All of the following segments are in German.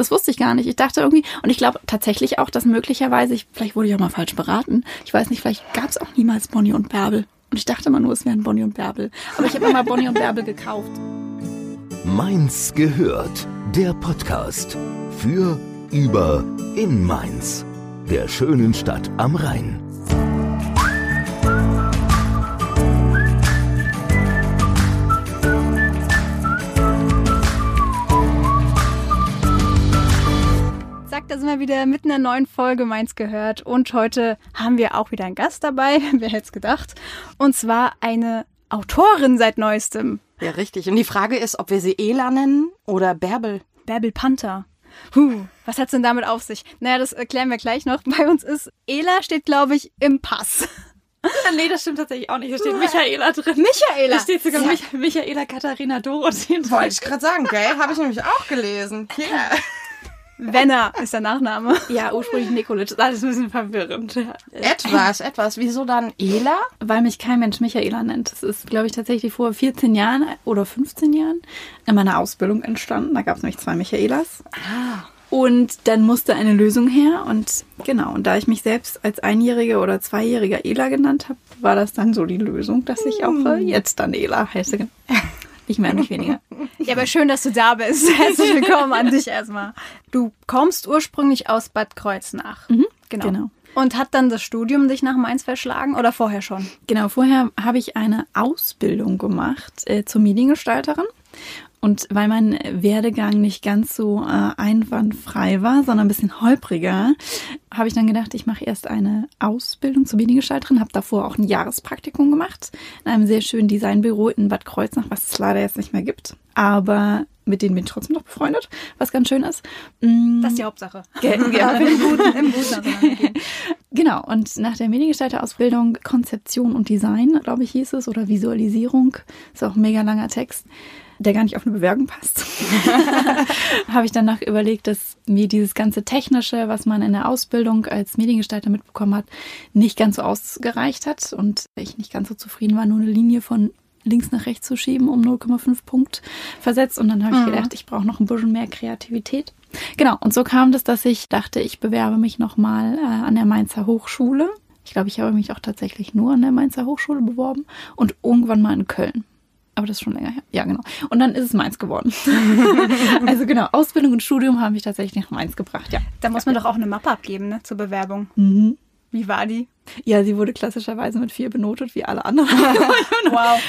Das wusste ich gar nicht. Ich dachte irgendwie, und ich glaube tatsächlich auch, dass möglicherweise, ich, vielleicht wurde ich auch mal falsch beraten. Ich weiß nicht, vielleicht gab es auch niemals Bonnie und Bärbel. Und ich dachte immer nur, es wären Bonnie und Bärbel. Aber ich habe immer Bonnie und Bärbel gekauft. Mainz gehört. Der Podcast für, über, in Mainz. Der schönen Stadt am Rhein. Sind wir wieder mitten in einer neuen Folge Mainz gehört. Und heute haben wir auch wieder einen Gast dabei. Wer hätte es gedacht? Und zwar eine Autorin seit neuestem. Ja, richtig. Und die Frage ist, ob wir sie Ela nennen oder Bärbel. Bärbel Panther. Huh, was hat's denn damit auf sich? Naja, das erklären wir gleich noch. Bei uns ist Ela steht, glaube ich, im Pass. nee, das stimmt tatsächlich auch nicht. Da steht Michaela drin. Michaela! Da steht sogar Mich Michaela Katharina Dorothee drin. Wollte ich gerade sagen, gell? Habe ich nämlich auch gelesen. Hier. Wenner ist der Nachname. Ja, ursprünglich Nikolitsch. Das ist alles ein bisschen verwirrend. Etwas, etwas. Wieso dann Ela? Weil mich kein Mensch Michaela nennt. Das ist, glaube ich, tatsächlich vor 14 Jahren oder 15 Jahren in meiner Ausbildung entstanden. Da gab es nämlich zwei Michaelas. Ah. Und dann musste eine Lösung her. Und genau, und da ich mich selbst als Einjährige oder Zweijähriger Ela genannt habe, war das dann so die Lösung, dass ich auch äh, jetzt dann Ela heiße. Nicht mehr, nicht weniger. Ja, aber schön, dass du da bist. Herzlich willkommen an dich erstmal. Du kommst ursprünglich aus Bad Kreuznach. Mhm, genau. genau. Und hat dann das Studium dich nach Mainz verschlagen oder vorher schon? Genau, vorher habe ich eine Ausbildung gemacht äh, zur Mediengestalterin. Und weil mein Werdegang nicht ganz so äh, einwandfrei war, sondern ein bisschen holpriger, habe ich dann gedacht, ich mache erst eine Ausbildung zur Mediengestalterin, habe davor auch ein Jahrespraktikum gemacht in einem sehr schönen Designbüro in Bad Kreuznach, was es leider jetzt nicht mehr gibt. Aber mit denen bin ich trotzdem noch befreundet, was ganz schön ist. Mm, Das ist die Hauptsache. Ge- ja, Im Guten, im Guten. Genau, und nach der Mediengestalter-Ausbildung Konzeption und Design, glaube ich, hieß es, oder Visualisierung, ist auch ein mega langer Text, der gar nicht auf eine Bewerbung passt, habe ich danach überlegt, dass mir dieses ganze Technische, was man in der Ausbildung als Mediengestalter mitbekommen hat, nicht ganz so ausgereicht hat und ich nicht ganz so zufrieden war, nur eine Linie von links nach rechts zu schieben um 0,5 Punkt versetzt. Und dann habe ich gedacht, ich brauche noch ein bisschen mehr Kreativität. Genau, und so kam das, dass ich dachte, ich bewerbe mich nochmal äh, an der Mainzer Hochschule. Ich glaube, ich habe mich auch tatsächlich nur an der Mainzer Hochschule beworben und irgendwann mal in Köln. Aber das ist schon länger her. Ja, genau. Und dann ist es Mainz geworden. also genau, Ausbildung und Studium haben mich tatsächlich nach Mainz gebracht, ja. Da muss man doch auch eine Mappe abgeben, ne, zur Bewerbung. Wie war die? Ja, sie wurde klassischerweise mit vier benotet, wie alle anderen. Wow.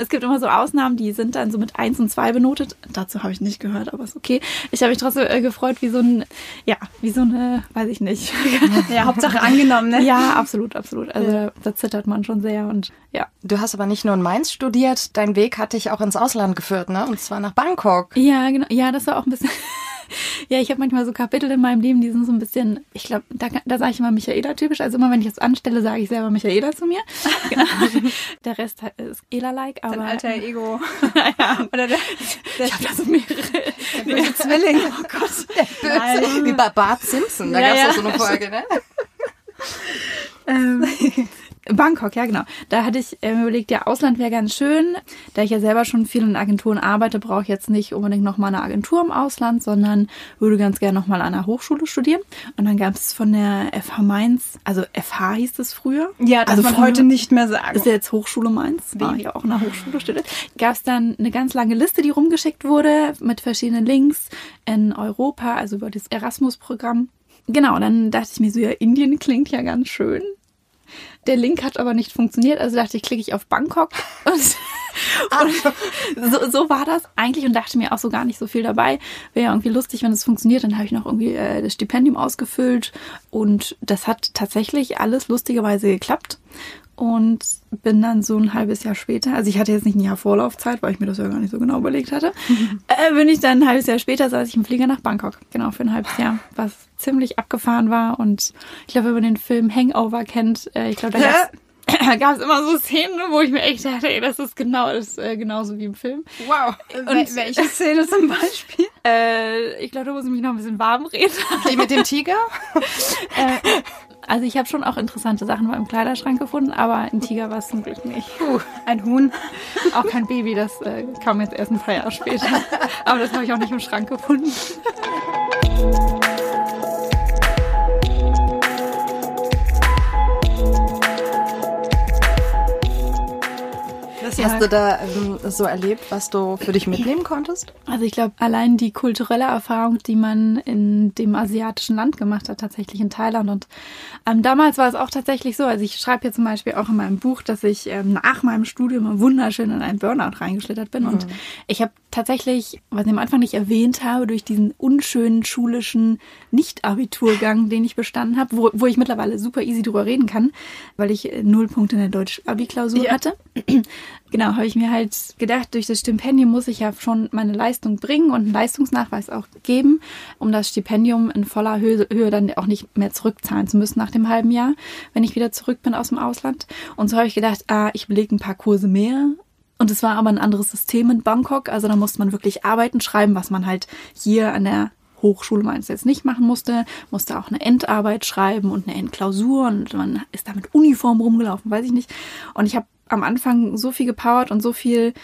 Es gibt immer so Ausnahmen, die sind dann so mit eins und zwei benotet. Dazu habe ich nicht gehört, aber ist okay. Ich habe mich trotzdem äh, gefreut, wie so ein, ja, wie so eine, weiß ich nicht. Ja, Hauptsache angenommen, ne? ja, absolut, absolut. Also da, da zittert man schon sehr und ja. Du hast aber nicht nur in Mainz studiert, dein Weg hat dich auch ins Ausland geführt, ne? Und zwar nach Bangkok. Ja, genau. Ja, das war auch ein bisschen. ja, ich habe manchmal so Kapitel in meinem Leben, die sind so ein bisschen, ich glaube, da, da sage ich immer Michaela typisch. Also immer, wenn ich das anstelle, sage ich selber Michaela zu mir. Genau. Der Rest ist Ela-like, aber. Dein alter Ego. ja. Oder der, der, Ich habe da so mehrere. der böse Zwilling. Oh Gott. Böse. Wie bei Bart Simpson, da Ja, gab's ja. doch so eine Folge, ne? Ähm, Bangkok, ja genau. Da hatte ich äh, mir überlegt, ja, Ausland wäre ganz schön. Da ich ja selber schon viel in Agenturen arbeite, brauche ich jetzt nicht unbedingt nochmal eine Agentur im Ausland, sondern würde ganz gerne nochmal an einer Hochschule studieren. Und dann gab es von der FH Mainz, also FH hieß es früher. Ja, darf also man heute nicht mehr sagen. Ist ja jetzt Hochschule Mainz, war ich auch in der Hochschule studiert. Gab es dann eine ganz lange Liste, die rumgeschickt wurde mit verschiedenen Links in Europa, also über das Erasmus-Programm. Genau, dann dachte ich mir so, ja, Indien klingt ja ganz schön. Der Link hat aber nicht funktioniert, also dachte ich, klicke ich auf Bangkok. Und, und so, so war das eigentlich und dachte mir auch so gar nicht so viel dabei. Wäre ja irgendwie lustig, wenn es funktioniert. Dann habe ich noch irgendwie äh, das Stipendium ausgefüllt und das hat tatsächlich alles lustigerweise geklappt. Und bin dann so ein halbes Jahr später, also ich hatte jetzt nicht ein Jahr Vorlaufzeit, weil ich mir das ja gar nicht so genau überlegt hatte, äh, bin ich dann ein halbes Jahr später, saß ich im Flieger nach Bangkok, genau für ein halbes Jahr, was ziemlich abgefahren war. Und ich glaube, wenn man den Film Hangover kennt, äh, ich glaube, gab es immer so Szenen, wo ich mir echt dachte, ey, das ist genau das äh, genauso wie im Film. Wow. Wel- welche Szene zum Beispiel? Äh, ich glaube, da muss ich mich noch ein bisschen warm reden. Die mit dem Tiger? äh, also ich habe schon auch interessante Sachen beim Kleiderschrank gefunden, aber ein Tiger war es zum Glück nicht. Puh, ein Huhn. Auch kein Baby, das äh, kam jetzt erst ein paar Jahre später. Aber das habe ich auch nicht im Schrank gefunden. Hast du da ähm, so erlebt, was du für dich mitnehmen konntest? Also ich glaube, allein die kulturelle Erfahrung, die man in dem asiatischen Land gemacht hat, tatsächlich in Thailand. Und ähm, damals war es auch tatsächlich so, also ich schreibe hier zum Beispiel auch in meinem Buch, dass ich ähm, nach meinem Studium wunderschön in einen Burnout reingeschlittert bin. Mhm. Und ich habe tatsächlich, was ich am Anfang nicht erwähnt habe, durch diesen unschönen schulischen Nicht-Abiturgang, den ich bestanden habe, wo, wo ich mittlerweile super easy drüber reden kann, weil ich null Punkte in der Deutsch-Abi-Klausur ja. hatte. Genau, habe ich mir halt gedacht, durch das Stipendium muss ich ja schon meine Leistung bringen und einen Leistungsnachweis auch geben, um das Stipendium in voller Höhe, Höhe dann auch nicht mehr zurückzahlen zu müssen nach dem halben Jahr, wenn ich wieder zurück bin aus dem Ausland. Und so habe ich gedacht, ah, ich belege ein paar Kurse mehr und es war aber ein anderes System in Bangkok. Also da musste man wirklich Arbeiten schreiben, was man halt hier an der Hochschule meines jetzt nicht machen musste, musste auch eine Endarbeit schreiben und eine Endklausur und man ist da mit Uniform rumgelaufen, weiß ich nicht. Und ich habe am Anfang so viel gepowert und so viel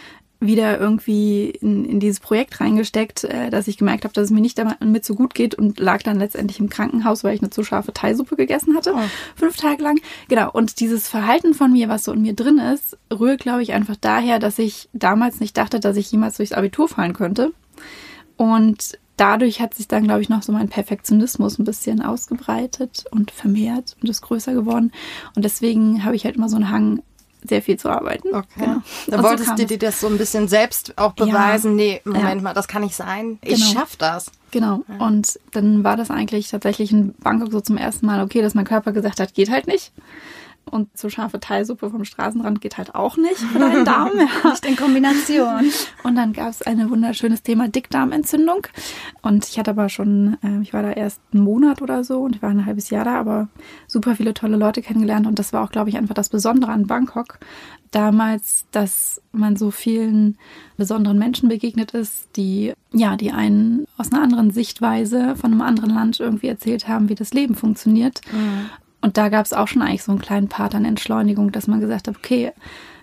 wieder irgendwie in, in dieses Projekt reingesteckt, äh, dass ich gemerkt habe, dass es mir nicht damit so gut geht und lag dann letztendlich im Krankenhaus, weil ich eine zu scharfe Thaisuppe gegessen hatte, oh. fünf Tage lang. Genau, und dieses Verhalten von mir, was so in mir drin ist, rührt, glaube ich, einfach daher, dass ich damals nicht dachte, dass ich jemals durchs Abitur fallen könnte. Und dadurch hat sich dann, glaube ich, noch so mein Perfektionismus ein bisschen ausgebreitet und vermehrt und ist größer geworden. Und deswegen habe ich halt immer so einen Hang, sehr viel zu arbeiten. Okay. Genau. Da wolltest so du dir das so ein bisschen selbst auch beweisen. Ja. Nee, Moment ja. mal, das kann nicht sein. Ich genau. schaff das. Genau. Ja. Und dann war das eigentlich tatsächlich in Bangkok so zum ersten Mal okay, dass mein Körper gesagt hat, geht halt nicht. Und so scharfe Teilsuppe vom Straßenrand geht halt auch nicht für deinen Darm. Ja. Nicht in Kombination. Und dann gab es ein wunderschönes Thema Dickdarmentzündung. Und ich hatte aber schon, äh, ich war da erst einen Monat oder so und ich war ein halbes Jahr da, aber super viele tolle Leute kennengelernt. Und das war auch, glaube ich, einfach das Besondere an Bangkok damals, dass man so vielen besonderen Menschen begegnet ist, die, ja, die einen aus einer anderen Sichtweise von einem anderen Land irgendwie erzählt haben, wie das Leben funktioniert. Mhm. Und da gab es auch schon eigentlich so einen kleinen Part an Entschleunigung, dass man gesagt hat, okay,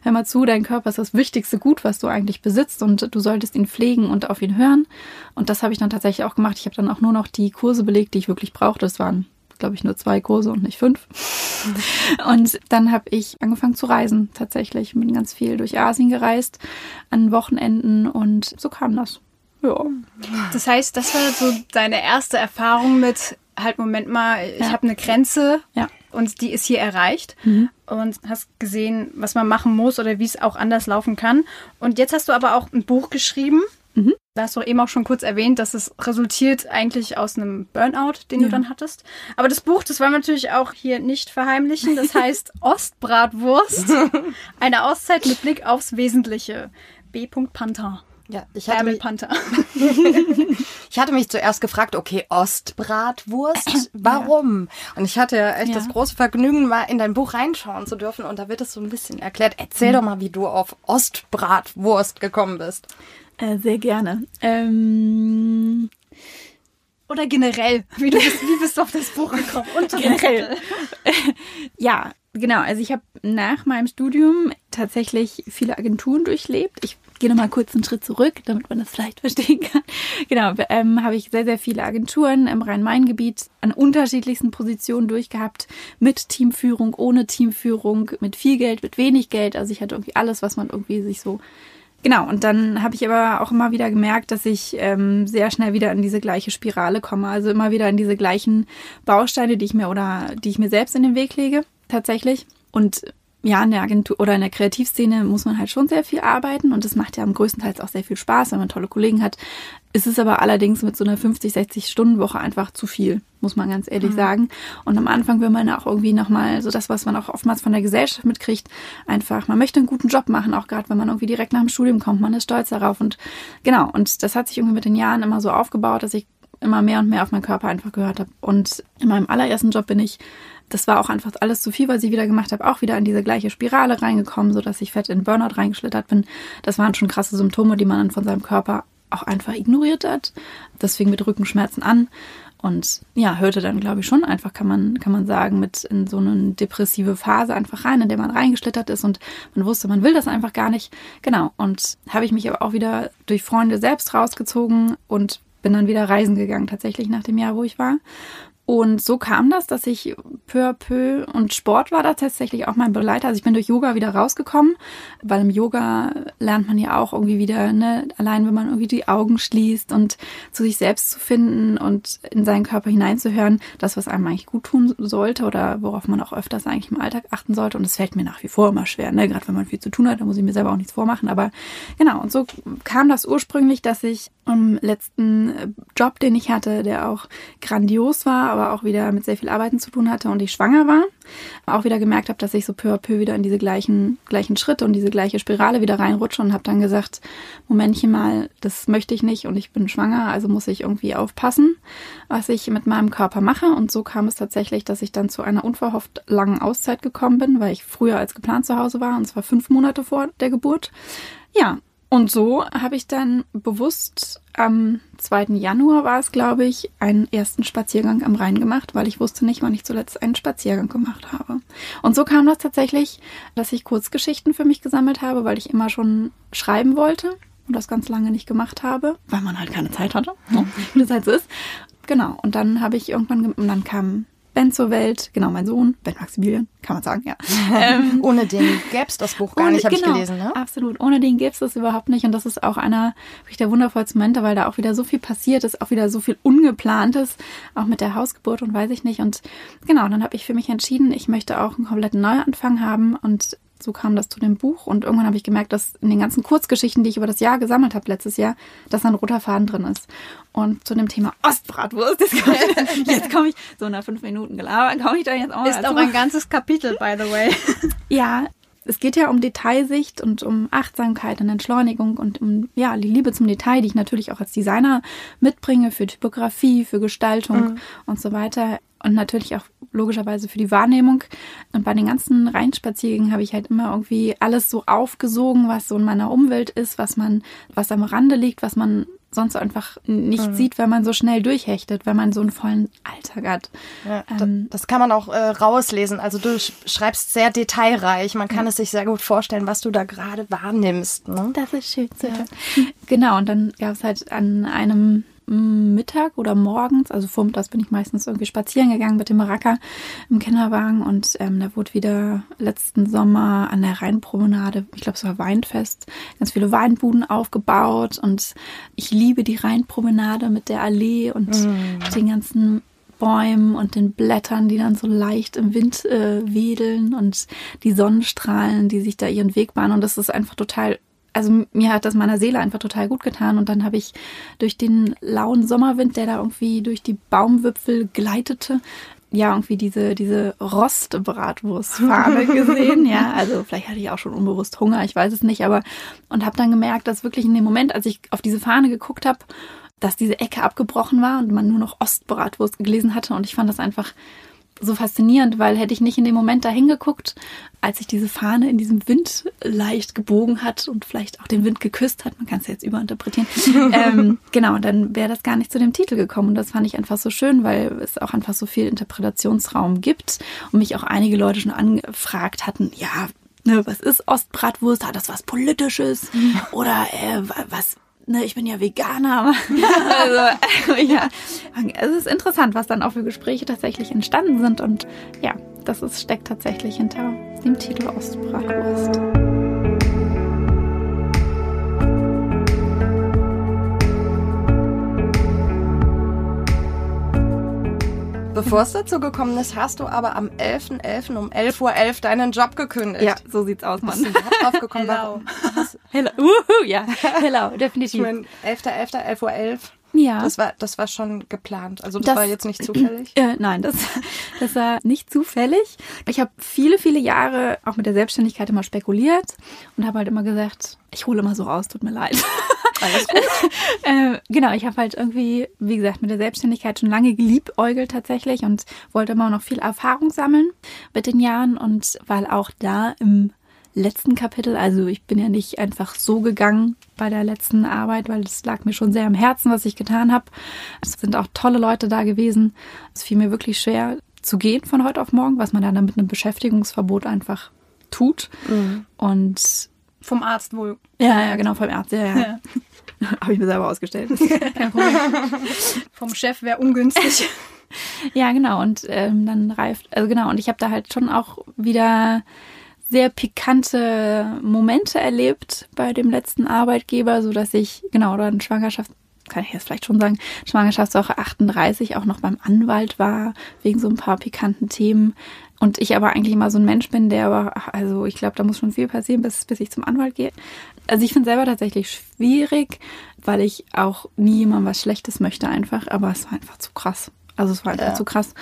hör mal zu, dein Körper ist das wichtigste Gut, was du eigentlich besitzt und du solltest ihn pflegen und auf ihn hören. Und das habe ich dann tatsächlich auch gemacht. Ich habe dann auch nur noch die Kurse belegt, die ich wirklich brauchte. Das waren, glaube ich, nur zwei Kurse und nicht fünf. Und dann habe ich angefangen zu reisen, tatsächlich. Bin ganz viel durch Asien gereist, an Wochenenden und so kam das. Ja. Das heißt, das war so deine erste Erfahrung mit, halt, Moment mal, ich ja. habe eine Grenze ja. und die ist hier erreicht. Mhm. Und hast gesehen, was man machen muss oder wie es auch anders laufen kann. Und jetzt hast du aber auch ein Buch geschrieben. Mhm. Da hast du eben auch schon kurz erwähnt, dass es resultiert eigentlich aus einem Burnout, den ja. du dann hattest. Aber das Buch, das wollen wir natürlich auch hier nicht verheimlichen. Das heißt Ostbratwurst. Eine Auszeit mit Blick aufs Wesentliche. B. Panther. Ja, ich hatte, mich, ich hatte mich zuerst gefragt, okay, Ostbratwurst, warum? Ja. Und ich hatte ja echt ja. das große Vergnügen, mal in dein Buch reinschauen zu dürfen und da wird es so ein bisschen erklärt. Erzähl mhm. doch mal, wie du auf Ostbratwurst gekommen bist. Äh, sehr gerne. Ähm oder generell, wie, du bist, wie bist du auf das Buch gekommen? Und generell. ja, genau. Also ich habe nach meinem Studium tatsächlich viele Agenturen durchlebt. Ich gehe nochmal kurz einen Schritt zurück, damit man das vielleicht verstehen kann. Genau, ähm, habe ich sehr, sehr viele Agenturen im Rhein-Main-Gebiet an unterschiedlichsten Positionen durchgehabt. Mit Teamführung, ohne Teamführung, mit viel Geld, mit wenig Geld. Also ich hatte irgendwie alles, was man irgendwie sich so Genau, und dann habe ich aber auch immer wieder gemerkt, dass ich ähm, sehr schnell wieder in diese gleiche Spirale komme. Also immer wieder in diese gleichen Bausteine, die ich mir oder die ich mir selbst in den Weg lege, tatsächlich. Und ja, in der Agentur oder in der Kreativszene muss man halt schon sehr viel arbeiten und das macht ja am größten Teil auch sehr viel Spaß, wenn man tolle Kollegen hat. Es ist aber allerdings mit so einer 50, 60 Stunden Woche einfach zu viel, muss man ganz ehrlich mhm. sagen. Und am Anfang will man auch irgendwie nochmal so das, was man auch oftmals von der Gesellschaft mitkriegt, einfach, man möchte einen guten Job machen, auch gerade wenn man irgendwie direkt nach dem Studium kommt, man ist stolz darauf und genau. Und das hat sich irgendwie mit den Jahren immer so aufgebaut, dass ich immer mehr und mehr auf meinen Körper einfach gehört habe. Und in meinem allerersten Job bin ich das war auch einfach alles zu viel, was ich wieder gemacht habe, auch wieder in diese gleiche Spirale reingekommen, so dass ich fett in Burnout reingeschlittert bin. Das waren schon krasse Symptome, die man dann von seinem Körper auch einfach ignoriert hat. Das fing mit Rückenschmerzen an und ja, hörte dann, glaube ich, schon einfach, kann man, kann man sagen, mit in so eine depressive Phase einfach rein, in der man reingeschlittert ist und man wusste, man will das einfach gar nicht. Genau. Und habe ich mich aber auch wieder durch Freunde selbst rausgezogen und bin dann wieder reisen gegangen, tatsächlich nach dem Jahr, wo ich war. Und so kam das, dass ich peu à peu und Sport war da tatsächlich auch mein Begleiter. Also ich bin durch Yoga wieder rausgekommen, weil im Yoga lernt man ja auch irgendwie wieder, ne, allein wenn man irgendwie die Augen schließt und zu sich selbst zu finden und in seinen Körper hineinzuhören, das, was einem eigentlich gut tun sollte oder worauf man auch öfters eigentlich im Alltag achten sollte. Und es fällt mir nach wie vor immer schwer, ne, gerade wenn man viel zu tun hat, da muss ich mir selber auch nichts vormachen. Aber genau, und so kam das ursprünglich, dass ich im letzten Job, den ich hatte, der auch grandios war, aber auch wieder mit sehr viel Arbeiten zu tun hatte und ich schwanger war, auch wieder gemerkt habe, dass ich so peu à peu wieder in diese gleichen, gleichen Schritte und diese gleiche Spirale wieder reinrutsche und habe dann gesagt, Momentchen mal, das möchte ich nicht und ich bin schwanger, also muss ich irgendwie aufpassen, was ich mit meinem Körper mache. Und so kam es tatsächlich, dass ich dann zu einer unverhofft langen Auszeit gekommen bin, weil ich früher als geplant zu Hause war und zwar fünf Monate vor der Geburt. Ja, und so habe ich dann bewusst am 2. Januar war es, glaube ich, einen ersten Spaziergang am Rhein gemacht, weil ich wusste nicht, wann ich zuletzt einen Spaziergang gemacht habe. Und so kam das tatsächlich, dass ich Kurzgeschichten für mich gesammelt habe, weil ich immer schon schreiben wollte und das ganz lange nicht gemacht habe, weil man halt keine Zeit hatte, ne? wie das halt so ist. Genau. Und dann habe ich irgendwann, und dann kam Ben zur Welt, genau mein Sohn, Ben Maximilian, kann man sagen, ja. Ähm, ohne den gäbe es das Buch gar ohne, nicht, habe genau, ich gelesen. Ne? Absolut, ohne den gäbe es das überhaupt nicht. Und das ist auch einer der wundervollsten Momente, weil da auch wieder so viel passiert ist, auch wieder so viel Ungeplantes, auch mit der Hausgeburt und weiß ich nicht. Und genau, dann habe ich für mich entschieden, ich möchte auch einen kompletten Neuanfang haben und so kam das zu dem Buch und irgendwann habe ich gemerkt, dass in den ganzen Kurzgeschichten, die ich über das Jahr gesammelt habe letztes Jahr, dass ein roter Faden drin ist. Und zu dem Thema Ostbratwurst, jetzt komme ich, jetzt komme ich so nach fünf Minuten gelabert, komme ich da jetzt auch mal Ist auch ein ganzes Kapitel, by the way. Ja, es geht ja um Detailsicht und um Achtsamkeit und Entschleunigung und um ja die Liebe zum Detail, die ich natürlich auch als Designer mitbringe für Typografie, für Gestaltung mhm. und so weiter und natürlich auch logischerweise für die Wahrnehmung. Und bei den ganzen Rheinspaziergängen habe ich halt immer irgendwie alles so aufgesogen, was so in meiner Umwelt ist, was man, was am Rande liegt, was man sonst einfach nicht mhm. sieht, wenn man so schnell durchhechtet, wenn man so einen vollen Alltag hat. Ja, ähm, das kann man auch äh, rauslesen. Also du schreibst sehr detailreich. Man kann ja. es sich sehr gut vorstellen, was du da gerade wahrnimmst. Ne? Das ist schön zu hören. Genau, und dann gab es halt an einem Mittag oder morgens, also vormittags bin ich meistens irgendwie spazieren gegangen mit dem Maracker im Kinderwagen und ähm, da wurde wieder letzten Sommer an der Rheinpromenade, ich glaube es war Weinfest, ganz viele Weinbuden aufgebaut und ich liebe die Rheinpromenade mit der Allee und mm. den ganzen Bäumen und den Blättern, die dann so leicht im Wind äh, wedeln und die Sonnenstrahlen, die sich da ihren Weg bahnen und das ist einfach total also mir hat das meiner Seele einfach total gut getan. Und dann habe ich durch den lauen Sommerwind, der da irgendwie durch die Baumwipfel gleitete, ja, irgendwie diese, diese Rostbratwurstfahne gesehen. ja, also vielleicht hatte ich auch schon unbewusst Hunger, ich weiß es nicht, aber und habe dann gemerkt, dass wirklich in dem Moment, als ich auf diese Fahne geguckt habe, dass diese Ecke abgebrochen war und man nur noch Ostbratwurst gelesen hatte. Und ich fand das einfach so faszinierend, weil hätte ich nicht in dem Moment da hingeguckt, als sich diese Fahne in diesem Wind leicht gebogen hat und vielleicht auch den Wind geküsst hat, man kann es jetzt überinterpretieren, ähm, genau, dann wäre das gar nicht zu dem Titel gekommen. Und das fand ich einfach so schön, weil es auch einfach so viel Interpretationsraum gibt und mich auch einige Leute schon angefragt hatten, ja, ne, was ist Ostbratwurst? Hat das was Politisches? Oder äh, was, ne, ich bin ja Veganer. also, ja, es ist interessant, was dann auch für Gespräche tatsächlich entstanden sind. Und ja, das ist, steckt tatsächlich hinter dem Titel Ostbratwurst. Bevor es dazu gekommen ist, hast du aber am 11.11. .11. um 11.11 Uhr .11 deinen Job gekündigt. Ja, so sieht's aus, Mann. Bist du drauf gekommen? Hello. Hello. Uhu, ja, hello, definitiv. Ich meine, 11.11., 11.11 Uhr. .11. Ja. Das war, das war schon geplant. Also das, das war jetzt nicht zufällig. Äh, nein, das, das war nicht zufällig. Ich habe viele, viele Jahre auch mit der Selbstständigkeit immer spekuliert und habe halt immer gesagt, ich hole immer so raus, tut mir leid. Alles gut. äh, genau, ich habe halt irgendwie, wie gesagt, mit der Selbstständigkeit schon lange geliebäugelt tatsächlich und wollte immer noch viel Erfahrung sammeln mit den Jahren und weil auch da im letzten Kapitel. Also ich bin ja nicht einfach so gegangen bei der letzten Arbeit, weil es lag mir schon sehr am Herzen, was ich getan habe. Es sind auch tolle Leute da gewesen. Es fiel mir wirklich schwer zu gehen von heute auf morgen, was man dann mit einem Beschäftigungsverbot einfach tut. Mhm. Und vom Arzt wohl. Ja, ja, genau, vom Arzt, ja, ja. ja. Habe ich mir selber ausgestellt. Kein Problem. vom Chef wäre ungünstig. ja, genau. Und ähm, dann reift, also genau, und ich habe da halt schon auch wieder sehr pikante Momente erlebt bei dem letzten Arbeitgeber, so dass ich, genau, oder in Schwangerschaft, kann ich jetzt vielleicht schon sagen, Schwangerschaftswoche 38 auch noch beim Anwalt war, wegen so ein paar pikanten Themen. Und ich aber eigentlich immer so ein Mensch bin, der aber, also ich glaube, da muss schon viel passieren, bis, bis ich zum Anwalt gehe. Also ich finde selber tatsächlich schwierig, weil ich auch nie jemandem was Schlechtes möchte einfach, aber es war einfach zu krass. Also es war einfach ja. zu krass.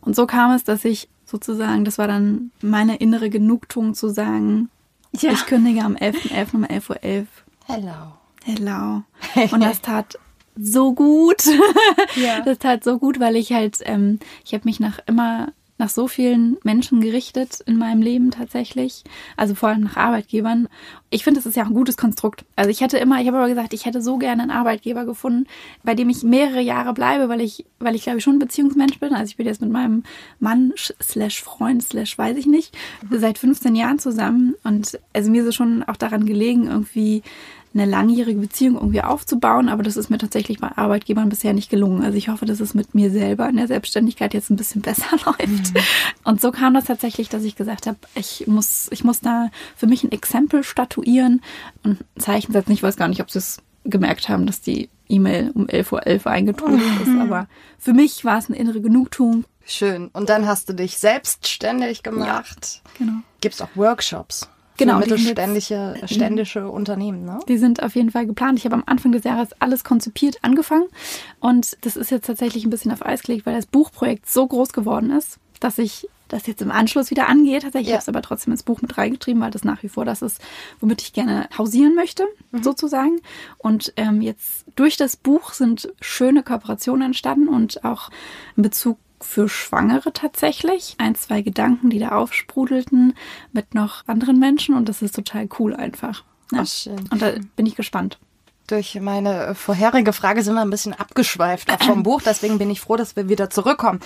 Und so kam es, dass ich sozusagen, das war dann meine innere Genugtuung zu sagen, ja. ich kündige am 11.11. .11. um 11.11 Uhr. Hello. Hello. Und das tat so gut. Ja. Das tat so gut, weil ich halt, ähm, ich habe mich nach immer nach so vielen Menschen gerichtet in meinem Leben tatsächlich. Also vor allem nach Arbeitgebern. Ich finde, das ist ja auch ein gutes Konstrukt. Also ich hätte immer, ich habe aber gesagt, ich hätte so gerne einen Arbeitgeber gefunden, bei dem ich mehrere Jahre bleibe, weil ich, weil ich glaube ich schon ein Beziehungsmensch bin. Also ich bin jetzt mit meinem Mann slash Freund slash weiß ich nicht, seit 15 Jahren zusammen. Und also mir ist es schon auch daran gelegen, irgendwie eine langjährige Beziehung irgendwie aufzubauen, aber das ist mir tatsächlich bei Arbeitgebern bisher nicht gelungen. Also ich hoffe, dass es mit mir selber in der Selbstständigkeit jetzt ein bisschen besser läuft. Mhm. Und so kam das tatsächlich, dass ich gesagt habe, ich muss, ich muss da für mich ein Exempel statuieren und ein Zeichen setzen. Ich weiß gar nicht, ob sie es gemerkt haben, dass die E-Mail um 11.11 Uhr eingetrudelt mhm. ist, aber für mich war es eine innere Genugtuung. Schön. Und dann hast du dich selbstständig gemacht. Ja, genau. Gibt es auch Workshops? Genau, mittelständische jetzt, ständische Unternehmen. Ne? Die sind auf jeden Fall geplant. Ich habe am Anfang des Jahres alles konzipiert angefangen und das ist jetzt tatsächlich ein bisschen auf Eis gelegt, weil das Buchprojekt so groß geworden ist, dass ich das jetzt im Anschluss wieder angehe. Tatsächlich ja. habe ich es aber trotzdem ins Buch mit reingetrieben, weil das nach wie vor das ist, womit ich gerne hausieren möchte, mhm. sozusagen. Und ähm, jetzt durch das Buch sind schöne Kooperationen entstanden und auch in Bezug für Schwangere tatsächlich. Ein, zwei Gedanken, die da aufsprudelten mit noch anderen Menschen und das ist total cool einfach. Ne? Ach, schön. Und da bin ich gespannt. Durch meine vorherige Frage sind wir ein bisschen abgeschweift vom Buch, deswegen bin ich froh, dass wir wieder zurückkommen.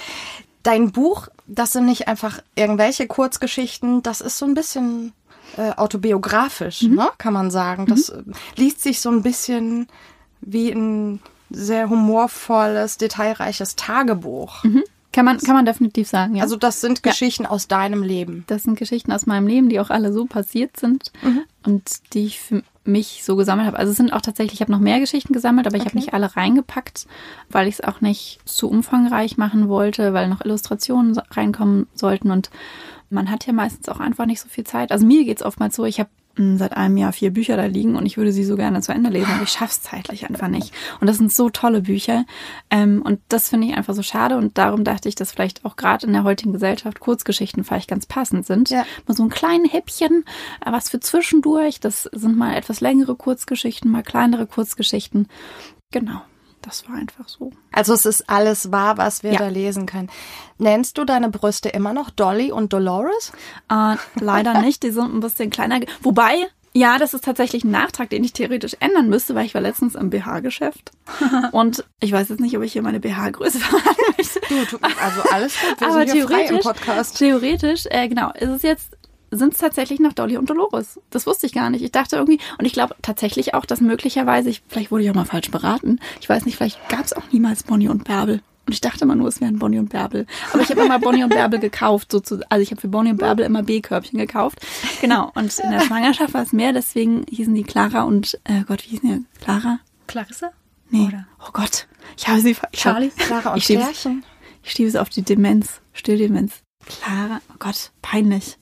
Dein Buch, das sind nicht einfach irgendwelche Kurzgeschichten, das ist so ein bisschen äh, autobiografisch, mhm. ne, kann man sagen. Das mhm. liest sich so ein bisschen wie ein sehr humorvolles, detailreiches Tagebuch. Mhm. Kann man, kann man definitiv sagen, ja. Also das sind Geschichten ja. aus deinem Leben. Das sind Geschichten aus meinem Leben, die auch alle so passiert sind mhm. und die ich für mich so gesammelt habe. Also es sind auch tatsächlich, ich habe noch mehr Geschichten gesammelt, aber ich okay. habe nicht alle reingepackt, weil ich es auch nicht zu umfangreich machen wollte, weil noch Illustrationen reinkommen sollten und man hat ja meistens auch einfach nicht so viel Zeit. Also mir geht es oftmals so, ich habe seit einem Jahr vier Bücher da liegen und ich würde sie so gerne zu Ende lesen, aber ich schaff's zeitlich einfach nicht. Und das sind so tolle Bücher. Ähm, und das finde ich einfach so schade. Und darum dachte ich, dass vielleicht auch gerade in der heutigen Gesellschaft Kurzgeschichten vielleicht ganz passend sind. Ja. Mal so ein kleines Häppchen, äh, was für zwischendurch. Das sind mal etwas längere Kurzgeschichten, mal kleinere Kurzgeschichten. Genau. Das war einfach so. Also es ist alles wahr, was wir ja. da lesen können. Nennst du deine Brüste immer noch Dolly und Dolores? Äh, leider nicht, die sind ein bisschen kleiner. Wobei, ja, das ist tatsächlich ein Nachtrag, den ich theoretisch ändern müsste, weil ich war letztens im BH-Geschäft. und ich weiß jetzt nicht, ob ich hier meine BH-Größe verraten möchte. Du, du, also alles gut, wir Aber sind theoretisch, frei im Podcast. Theoretisch, äh, genau, ist es jetzt sind es tatsächlich noch Dolly und Dolores. Das wusste ich gar nicht. Ich dachte irgendwie, und ich glaube tatsächlich auch, dass möglicherweise, ich, vielleicht wurde ich auch mal falsch beraten. Ich weiß nicht, vielleicht gab es auch niemals Bonnie und Bärbel. Und ich dachte immer nur, es wären Bonnie und Bärbel. Aber ich habe immer Bonnie und Bärbel gekauft. Sozusagen. Also ich habe für Bonnie und Bärbel immer B-Körbchen gekauft. Genau. Und in der Schwangerschaft war es mehr. Deswegen hießen die Clara und, äh Gott, wie hießen die? Clara? Clarissa? Nee. Oder? Oh Gott. Ich habe sie... Ich Charlie, hab, Clara und ich schiebe, ich schiebe es auf die Demenz. Stilldemenz. Clara. Oh Gott. Peinlich.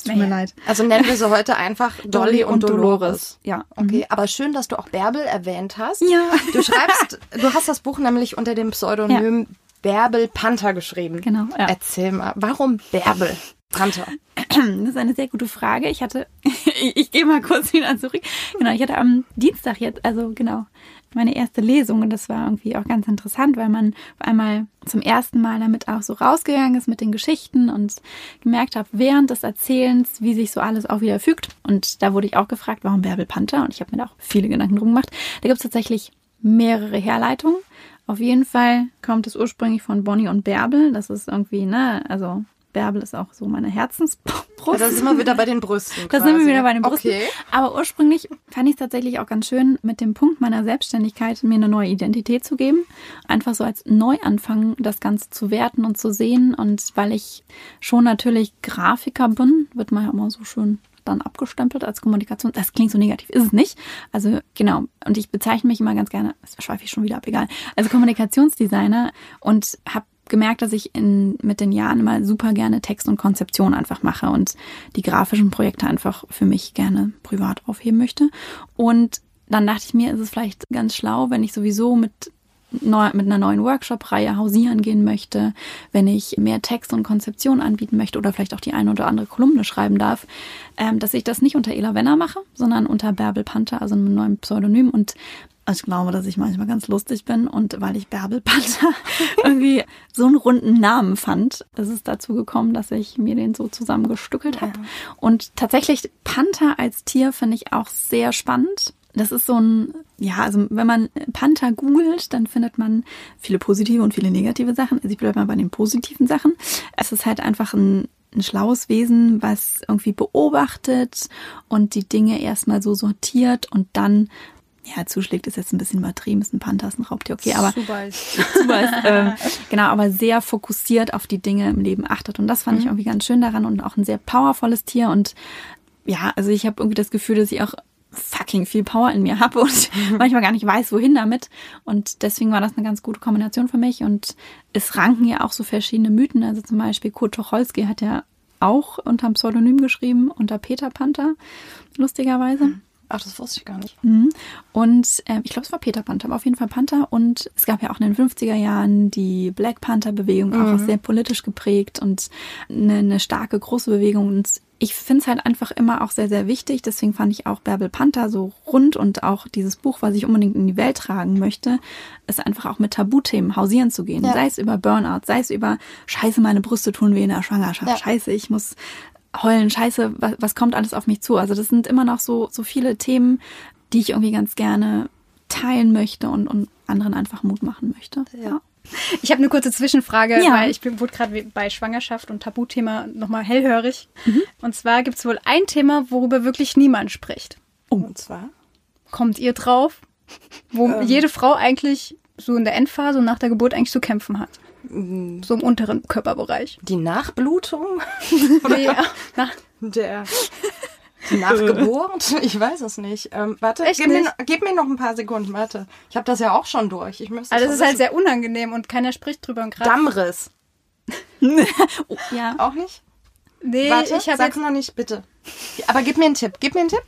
Es tut mir leid. Also nennen wir sie heute einfach Dolly, und, und Dolores. Dolores. Ja. Okay, mhm. aber schön, dass du auch Bärbel erwähnt hast. Ja. Du schreibst, du hast das Buch nämlich unter dem Pseudonym ja. Bärbel Panther geschrieben. Genau. Ja. Erzähl mal, warum Bärbel Panther? Das ist eine sehr gute Frage. Ich hatte, ich, ich gehe mal kurz wieder zurück. Genau, ich hatte am Dienstag jetzt, also genau, meine erste Lesung und das war irgendwie auch ganz interessant, weil man auf einmal zum ersten Mal damit auch so rausgegangen ist mit den Geschichten und gemerkt habe, während des Erzählens, wie sich so alles auch wieder fügt. Und da wurde ich auch gefragt, warum Bärbel Panther? Und ich habe mir da auch viele Gedanken drum gemacht. Da gibt es tatsächlich mehrere Herleitungen. Auf jeden Fall kommt es ursprünglich von Bonnie und Bärbel. Das ist irgendwie, ne, also Bärbel ist auch so meine Herzensbrust. Ja, das sind wir wieder bei den Brüsten. Da sind wir wieder bei den Brüsten. Okay. Aber ursprünglich fand ich es tatsächlich auch ganz schön, mit dem Punkt meiner Selbstständigkeit mir eine neue Identität zu geben. Einfach so als Neuanfang das Ganze zu werten und zu sehen. Und weil ich schon natürlich Grafiker bin, wird man ja immer so schön dann abgestempelt als Kommunikation. Das klingt so negativ, ist es nicht. Also genau, und ich bezeichne mich immer ganz gerne, das schweife ich schon wieder ab, egal, also Kommunikationsdesigner und habe gemerkt, dass ich in, mit den Jahren immer super gerne Text und Konzeption einfach mache und die grafischen Projekte einfach für mich gerne privat aufheben möchte. Und dann dachte ich mir, ist es vielleicht ganz schlau, wenn ich sowieso mit neu, mit einer neuen Workshop-Reihe hausieren gehen möchte, wenn ich mehr Text und Konzeption anbieten möchte oder vielleicht auch die eine oder andere Kolumne schreiben darf, ähm, dass ich das nicht unter Ela Wenner mache, sondern unter Bärbel Panther, also einem neuen Pseudonym und ich glaube, dass ich manchmal ganz lustig bin und weil ich Bärbel Panther irgendwie so einen runden Namen fand, ist es dazu gekommen, dass ich mir den so zusammengestückelt habe. Ja. Und tatsächlich Panther als Tier finde ich auch sehr spannend. Das ist so ein, ja, also wenn man Panther googelt, dann findet man viele positive und viele negative Sachen. Also ich bleibe mal bei den positiven Sachen. Es ist halt einfach ein ein schlaues Wesen, was irgendwie beobachtet und die Dinge erstmal so sortiert und dann ja, zuschlägt ist jetzt ein bisschen übertrieben, ist ein Panther, ist ein Raubtier, okay, aber super ist ähm, genau, aber sehr fokussiert auf die Dinge im Leben achtet und das fand mhm. ich irgendwie ganz schön daran und auch ein sehr powervolles Tier und ja, also ich habe irgendwie das Gefühl, dass ich auch fucking viel Power in mir habe und manchmal gar nicht weiß, wohin damit und deswegen war das eine ganz gute Kombination für mich und es ranken ja auch so verschiedene Mythen, also zum Beispiel Kurt Tucholsky hat ja auch unter einem Pseudonym geschrieben, unter Peter Panther, lustigerweise. Mhm. Ach, das wusste ich gar nicht. Mhm. Und äh, ich glaube, es war Peter Panther, aber auf jeden Fall Panther. Und es gab ja auch in den 50er Jahren die Black Panther-Bewegung, mhm. auch sehr politisch geprägt und eine, eine starke, große Bewegung. Und ich finde es halt einfach immer auch sehr, sehr wichtig. Deswegen fand ich auch Bärbel Panther so rund und auch dieses Buch, was ich unbedingt in die Welt tragen möchte, ist einfach auch mit Tabuthemen hausieren zu gehen. Ja. Sei es über Burnout, sei es über Scheiße, meine Brüste tun weh in der Schwangerschaft. Ja. Scheiße, ich muss heulen, scheiße, was, was kommt alles auf mich zu? Also das sind immer noch so, so viele Themen, die ich irgendwie ganz gerne teilen möchte und, und anderen einfach Mut machen möchte. Ja. Ich habe eine kurze Zwischenfrage, ja. weil ich bin, wurde gerade bei Schwangerschaft und Tabuthema nochmal hellhörig. Mhm. Und zwar gibt es wohl ein Thema, worüber wirklich niemand spricht. Oh. Und zwar? Kommt ihr drauf? Wo ähm. jede Frau eigentlich so in der Endphase und nach der Geburt eigentlich zu kämpfen hat. So im unteren Körperbereich. Die Nachblutung? Ja. Nach der die Nachgeburt? Ich weiß es nicht. Ähm, warte, gib, nicht? Mir, gib mir noch ein paar Sekunden, warte. Ich habe das ja auch schon durch. Ich müsste also es ist halt sehr unangenehm und keiner spricht drüber. Und Dammriss. oh, ja. Auch nicht? Nee, warte, ich habe jetzt noch nicht, bitte. Aber gib mir einen Tipp. Gib mir einen Tipp.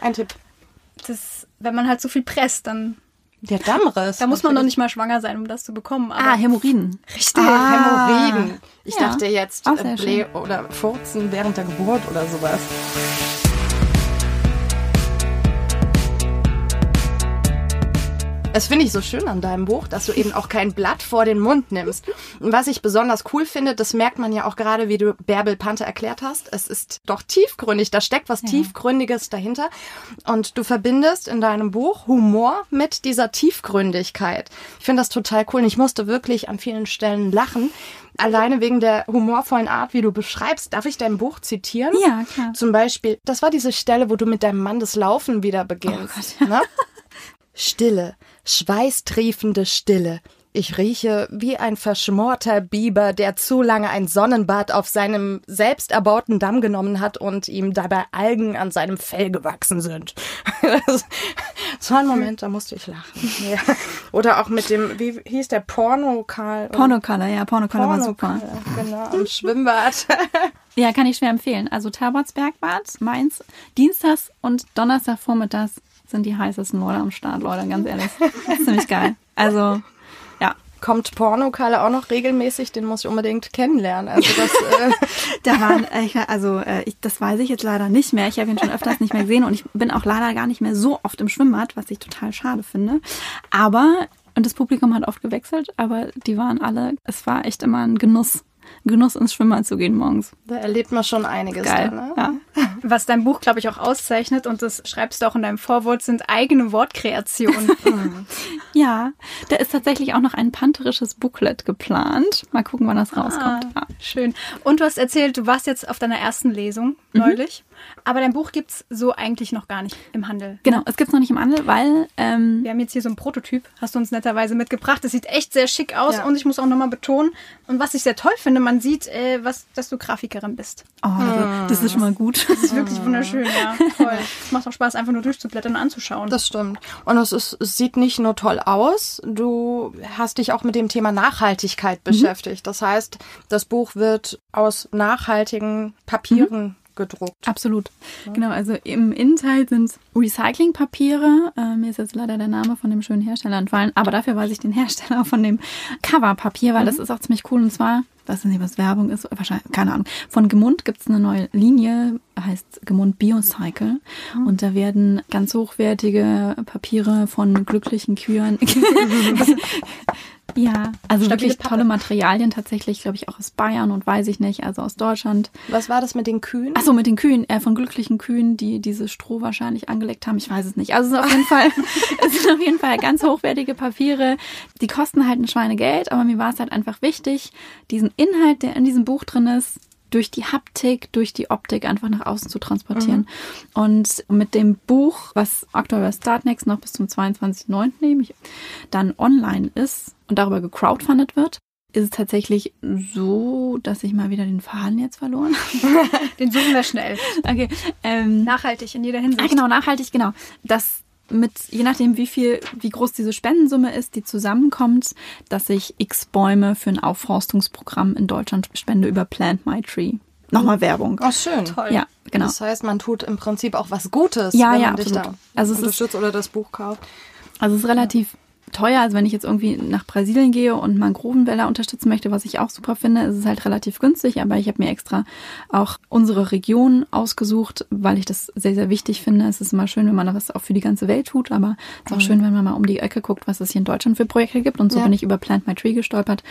Ein Tipp. Das, wenn man halt so viel presst, dann der Dammriss. Da muss man noch nicht mal schwanger sein, um das zu bekommen. ah, Hämorrhoiden. Richtig. Ah, Hämorrhoiden. Ich ja. dachte jetzt äh, oder Furzen während der Geburt oder sowas. Das finde ich so schön an deinem Buch, dass du eben auch kein Blatt vor den Mund nimmst. Und was ich besonders cool finde, das merkt man ja auch gerade, wie du Bärbel Panther erklärt hast. Es ist doch tiefgründig, da steckt was ja. Tiefgründiges dahinter. Und du verbindest in deinem Buch Humor mit dieser Tiefgründigkeit. Ich finde das total cool und ich musste wirklich an vielen Stellen lachen. Alleine wegen der humorvollen Art, wie du beschreibst. Darf ich dein Buch zitieren? Ja, klar. Zum Beispiel, das war diese Stelle, wo du mit deinem Mann das Laufen wieder beginnst. Oh Gott, ne? Stille, schweißtriefende Stille. Ich rieche wie ein verschmorter Biber, der zu lange ein Sonnenbad auf seinem selbst erbauten Damm genommen hat und ihm dabei Algen an seinem Fell gewachsen sind. so ein Moment, da musste ich lachen. Ja. Oder auch mit dem, wie hieß der, Pornokal? Pornokala, ja, Pornokala war super. Genau, im Schwimmbad. ja, kann ich schwer empfehlen. Also Tabotsbergbad, Mainz, Dienstags und Donnerstagvormittags sind die heißesten Leute am Start, Leute, ganz ehrlich. Das ist ziemlich geil. Also, ja. Kommt Pornokalle auch noch regelmäßig? Den muss ich unbedingt kennenlernen. Also das, äh da waren, äh, also äh, ich, das weiß ich jetzt leider nicht mehr. Ich habe ihn schon öfters nicht mehr gesehen und ich bin auch leider gar nicht mehr so oft im Schwimmbad, was ich total schade finde. Aber und das Publikum hat oft gewechselt, aber die waren alle, es war echt immer ein Genuss, Genuss ins Schwimmbad zu gehen morgens. Da erlebt man schon einiges. Geil, da, ne? ja. Was dein Buch, glaube ich, auch auszeichnet, und das schreibst du auch in deinem Vorwort, sind eigene Wortkreationen. ja, da ist tatsächlich auch noch ein pantherisches Booklet geplant. Mal gucken, wann das rauskommt. Ah, schön. Und du hast erzählt, du warst jetzt auf deiner ersten Lesung mhm. Aber dein Buch gibt es so eigentlich noch gar nicht im Handel. Genau, es gibt es noch nicht im Handel, weil. Ähm, Wir haben jetzt hier so ein Prototyp, hast du uns netterweise mitgebracht. Das sieht echt sehr schick aus ja. und ich muss auch nochmal betonen. Und was ich sehr toll finde, man sieht, äh, was, dass du Grafikerin bist. Oh, also, das ist schon mal gut. Das ist wirklich wunderschön, ja. Toll. Es macht auch Spaß, einfach nur durchzublättern und anzuschauen. Das stimmt. Und es, ist, es sieht nicht nur toll aus, du hast dich auch mit dem Thema Nachhaltigkeit mhm. beschäftigt. Das heißt, das Buch wird aus nachhaltigen Papieren mhm gedruckt. Absolut. Ja. Genau, also im Innenteil sind Recyclingpapiere. Äh, mir ist jetzt leider der Name von dem schönen Hersteller entfallen, aber dafür weiß ich den Hersteller von dem Coverpapier, weil mhm. das ist auch ziemlich cool. Und zwar, weiß nicht, was Werbung ist, wahrscheinlich, keine Ahnung. Von Gemund gibt es eine neue Linie, heißt Gemund Biocycle. Mhm. Und da werden ganz hochwertige Papiere von glücklichen Kühen Ja, also Stabile wirklich Pappe. tolle Materialien tatsächlich, glaube ich, auch aus Bayern und weiß ich nicht, also aus Deutschland. Was war das mit den Kühen? Achso, mit den Kühen, äh, von glücklichen Kühen, die dieses Stroh wahrscheinlich angelegt haben. Ich weiß es nicht. Also es, ist auf jeden Fall, es sind auf jeden Fall ganz hochwertige Papiere. Die kosten halt ein Schweinegeld, aber mir war es halt einfach wichtig, diesen Inhalt, der in diesem Buch drin ist, durch die Haptik, durch die Optik einfach nach außen zu transportieren. Mhm. Und mit dem Buch, was aktuell bei Startnext noch bis zum 22.09. nehme ich, dann online ist und darüber gecrowdfundet wird, ist es tatsächlich so, dass ich mal wieder den Faden jetzt verloren habe. den suchen wir schnell. Okay. Ähm, nachhaltig in jeder Hinsicht. Ah, genau, nachhaltig, genau. Das mit, je nachdem, wie viel, wie groß diese Spendensumme ist, die zusammenkommt, dass ich x Bäume für ein Aufforstungsprogramm in Deutschland spende über Plant My Tree. Nochmal Werbung. Oh, schön. Toll. Ja, genau. Das heißt, man tut im Prinzip auch was Gutes, ja, wenn ja, man dich absolut. da also unterstützt oder das Buch kauft. Also es ist relativ teuer. Also wenn ich jetzt irgendwie nach Brasilien gehe und Mangrovenwälder unterstützen möchte, was ich auch super finde, ist es halt relativ günstig. Aber ich habe mir extra auch unsere Region ausgesucht, weil ich das sehr, sehr wichtig finde. Es ist immer schön, wenn man da was auch für die ganze Welt tut, aber es ist auch schön, wenn man mal um die Ecke guckt, was es hier in Deutschland für Projekte gibt. Und so ja. bin ich über Plant My Tree gestolpert.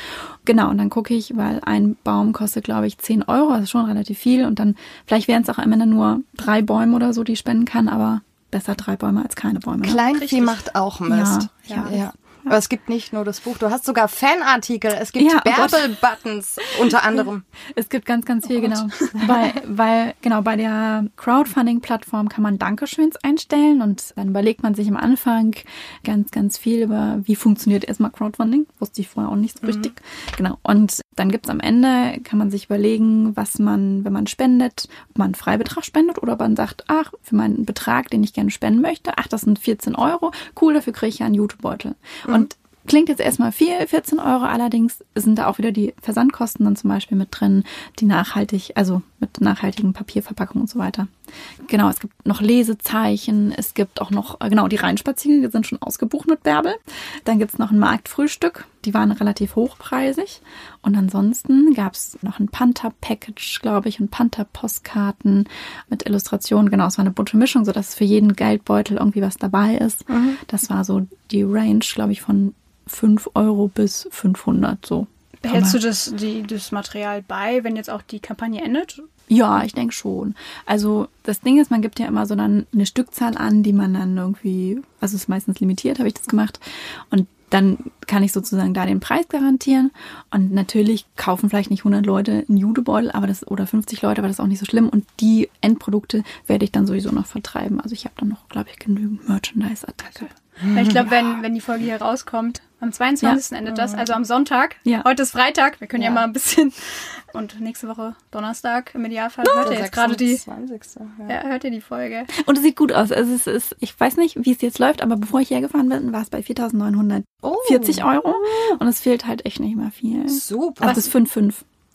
Genau, und dann gucke ich, weil ein Baum kostet, glaube ich, 10 Euro, das ist schon relativ viel. Und dann, vielleicht wären es auch am Ende nur drei Bäume oder so, die ich spenden kann, aber besser drei Bäume als keine Bäume. Kleinvieh macht auch Mist. Ja, 啥呀 Aber es gibt nicht nur das Buch, du hast sogar Fanartikel, es gibt ja, oh Bärbel-Buttons unter anderem. Es gibt ganz, ganz viel, oh genau. weil, weil, genau, bei der Crowdfunding-Plattform kann man Dankeschöns einstellen und dann überlegt man sich am Anfang ganz, ganz viel über, wie funktioniert erstmal Crowdfunding. Wusste ich vorher auch nicht so mhm. richtig. Genau. Und dann gibt's am Ende, kann man sich überlegen, was man, wenn man spendet, ob man einen Freibetrag spendet oder ob man sagt, ach, für meinen Betrag, den ich gerne spenden möchte, ach, das sind 14 Euro, cool, dafür kriege ich ja einen YouTube-Beutel. Mhm. Und Klingt jetzt erstmal viel, 14 Euro, allerdings sind da auch wieder die Versandkosten dann zum Beispiel mit drin, die nachhaltig, also mit nachhaltigen Papierverpackungen und so weiter. Genau, es gibt noch Lesezeichen, es gibt auch noch, äh, genau, die Rheinspaziergänge sind schon ausgebucht mit Bärbel. Dann gibt's noch ein Marktfrühstück, die waren relativ hochpreisig. Und ansonsten gab's noch ein Panther-Package, glaube ich, und Panther-Postkarten mit Illustrationen. Genau, es war eine bunte Mischung, sodass für jeden Geldbeutel irgendwie was dabei ist. Mhm. Das war so die Range, glaube ich, von 5 Euro bis 500 so. Behältst du das, die, das Material bei, wenn jetzt auch die Kampagne endet? Ja, ich denke schon. Also das Ding ist, man gibt ja immer so dann eine Stückzahl an, die man dann irgendwie, also es ist meistens limitiert, habe ich das gemacht. Und dann kann ich sozusagen da den Preis garantieren. Und natürlich kaufen vielleicht nicht 100 Leute einen Judebeutel, aber das oder 50 Leute, aber das ist auch nicht so schlimm. Und die Endprodukte werde ich dann sowieso noch vertreiben. Also ich habe dann noch, glaube ich, genügend Merchandise-Artikel. Ich glaube, wenn, wenn die Folge hier rauskommt, am 22. Ja. endet das, also am Sonntag. Ja. Heute ist Freitag, wir können ja, ja mal ein bisschen. Und nächste Woche Donnerstag im Idealfall oh, hört ihr jetzt gerade die. 20. Ja. hört ihr die Folge. Und es sieht gut aus. Also es ist, ich weiß nicht, wie es jetzt läuft, aber bevor ich hergefahren bin, war es bei 4.940 oh. Euro. Und es fehlt halt echt nicht mehr viel. Super. Also bis 5,5.